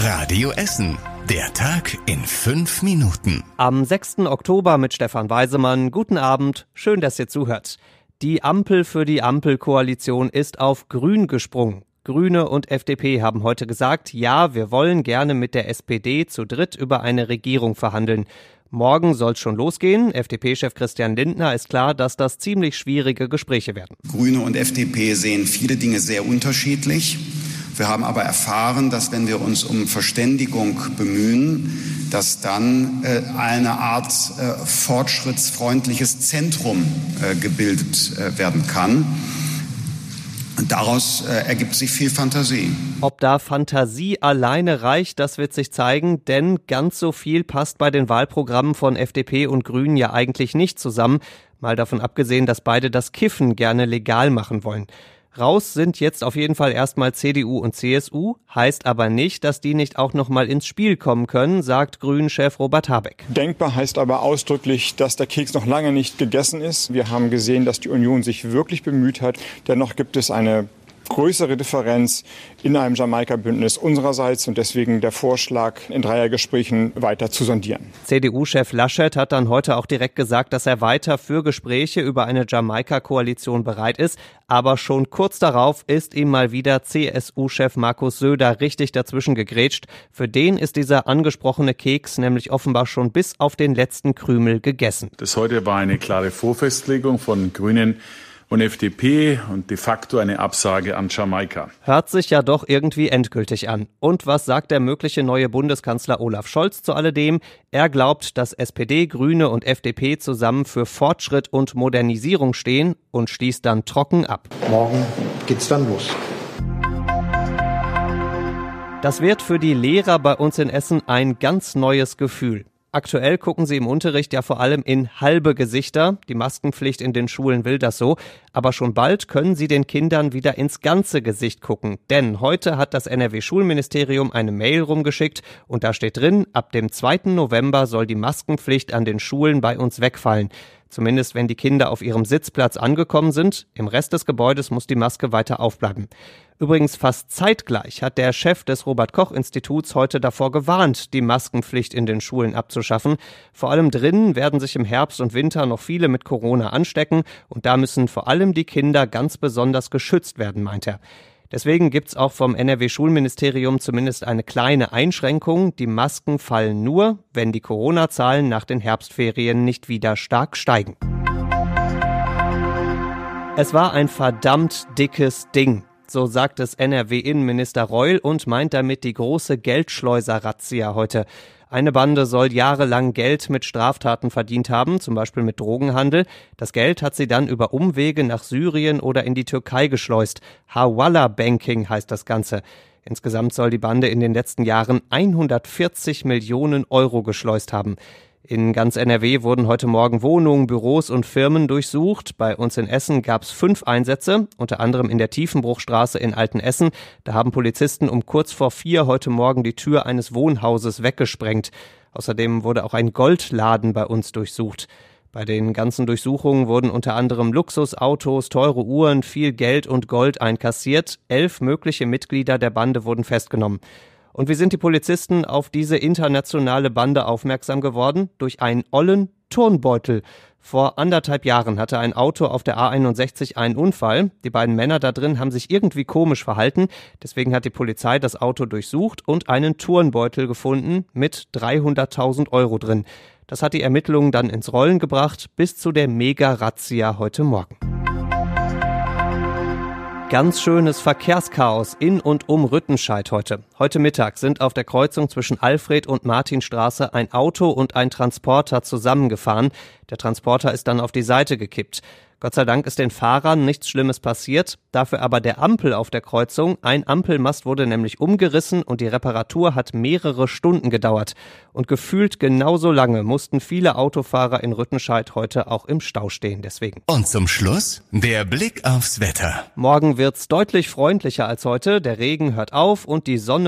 Radio Essen. Der Tag in fünf Minuten. Am 6. Oktober mit Stefan Weisemann. Guten Abend. Schön, dass ihr zuhört. Die Ampel für die Ampelkoalition ist auf Grün gesprungen. Grüne und FDP haben heute gesagt, ja, wir wollen gerne mit der SPD zu dritt über eine Regierung verhandeln. Morgen soll es schon losgehen. FDP-Chef Christian Lindner ist klar, dass das ziemlich schwierige Gespräche werden. Grüne und FDP sehen viele Dinge sehr unterschiedlich. Wir haben aber erfahren, dass wenn wir uns um Verständigung bemühen, dass dann äh, eine Art äh, fortschrittsfreundliches Zentrum äh, gebildet äh, werden kann. Und daraus äh, ergibt sich viel Fantasie. Ob da Fantasie alleine reicht, das wird sich zeigen, denn ganz so viel passt bei den Wahlprogrammen von FDP und Grünen ja eigentlich nicht zusammen, mal davon abgesehen, dass beide das Kiffen gerne legal machen wollen. Raus sind jetzt auf jeden Fall erstmal CDU und CSU, heißt aber nicht, dass die nicht auch noch mal ins Spiel kommen können, sagt Grünen-Chef Robert Habeck. Denkbar heißt aber ausdrücklich, dass der Keks noch lange nicht gegessen ist. Wir haben gesehen, dass die Union sich wirklich bemüht hat. Dennoch gibt es eine größere Differenz in einem Jamaika-Bündnis unsererseits und deswegen der Vorschlag, in Dreiergesprächen weiter zu sondieren. CDU-Chef Laschet hat dann heute auch direkt gesagt, dass er weiter für Gespräche über eine Jamaika-Koalition bereit ist. Aber schon kurz darauf ist ihm mal wieder CSU-Chef Markus Söder richtig dazwischen gegrätscht. Für den ist dieser angesprochene Keks nämlich offenbar schon bis auf den letzten Krümel gegessen. Das heute war eine klare Vorfestlegung von Grünen und FDP und de facto eine Absage an Jamaika. Hört sich ja doch irgendwie endgültig an. Und was sagt der mögliche neue Bundeskanzler Olaf Scholz zu alledem? Er glaubt, dass SPD, Grüne und FDP zusammen für Fortschritt und Modernisierung stehen und schließt dann trocken ab. Morgen geht's dann los. Das wird für die Lehrer bei uns in Essen ein ganz neues Gefühl. Aktuell gucken sie im Unterricht ja vor allem in halbe Gesichter. Die Maskenpflicht in den Schulen will das so. Aber schon bald können sie den Kindern wieder ins ganze Gesicht gucken. Denn heute hat das NRW-Schulministerium eine Mail rumgeschickt und da steht drin, ab dem 2. November soll die Maskenpflicht an den Schulen bei uns wegfallen. Zumindest wenn die Kinder auf ihrem Sitzplatz angekommen sind. Im Rest des Gebäudes muss die Maske weiter aufbleiben. Übrigens fast zeitgleich hat der Chef des Robert Koch Instituts heute davor gewarnt, die Maskenpflicht in den Schulen abzuschaffen. Vor allem drinnen werden sich im Herbst und Winter noch viele mit Corona anstecken und da müssen vor allem die Kinder ganz besonders geschützt werden, meint er. Deswegen gibt's auch vom NRW-Schulministerium zumindest eine kleine Einschränkung. Die Masken fallen nur, wenn die Corona-Zahlen nach den Herbstferien nicht wieder stark steigen. Es war ein verdammt dickes Ding. So sagt es NRW-Innenminister Reul und meint damit die große Geldschleuser-Razzia heute. Eine Bande soll jahrelang Geld mit Straftaten verdient haben, zum Beispiel mit Drogenhandel. Das Geld hat sie dann über Umwege nach Syrien oder in die Türkei geschleust. Hawala Banking heißt das Ganze. Insgesamt soll die Bande in den letzten Jahren 140 Millionen Euro geschleust haben. In ganz NRW wurden heute Morgen Wohnungen, Büros und Firmen durchsucht. Bei uns in Essen gab es fünf Einsätze, unter anderem in der Tiefenbruchstraße in Altenessen. Da haben Polizisten um kurz vor vier heute Morgen die Tür eines Wohnhauses weggesprengt. Außerdem wurde auch ein Goldladen bei uns durchsucht. Bei den ganzen Durchsuchungen wurden unter anderem Luxusautos, teure Uhren, viel Geld und Gold einkassiert. Elf mögliche Mitglieder der Bande wurden festgenommen. Und wie sind die Polizisten auf diese internationale Bande aufmerksam geworden? Durch einen ollen Turnbeutel. Vor anderthalb Jahren hatte ein Auto auf der A61 einen Unfall. Die beiden Männer da drin haben sich irgendwie komisch verhalten. Deswegen hat die Polizei das Auto durchsucht und einen Turnbeutel gefunden mit 300.000 Euro drin. Das hat die Ermittlungen dann ins Rollen gebracht bis zu der Mega-Razzia heute Morgen. Ganz schönes Verkehrschaos in und um Rüttenscheid heute. Heute Mittag sind auf der Kreuzung zwischen Alfred und Martinstraße ein Auto und ein Transporter zusammengefahren. Der Transporter ist dann auf die Seite gekippt. Gott sei Dank ist den Fahrern nichts Schlimmes passiert, dafür aber der Ampel auf der Kreuzung. Ein Ampelmast wurde nämlich umgerissen und die Reparatur hat mehrere Stunden gedauert. Und gefühlt genauso lange mussten viele Autofahrer in Rüttenscheid heute auch im Stau stehen deswegen. Und zum Schluss der Blick aufs Wetter. Morgen wird's deutlich freundlicher als heute. Der Regen hört auf und die Sonne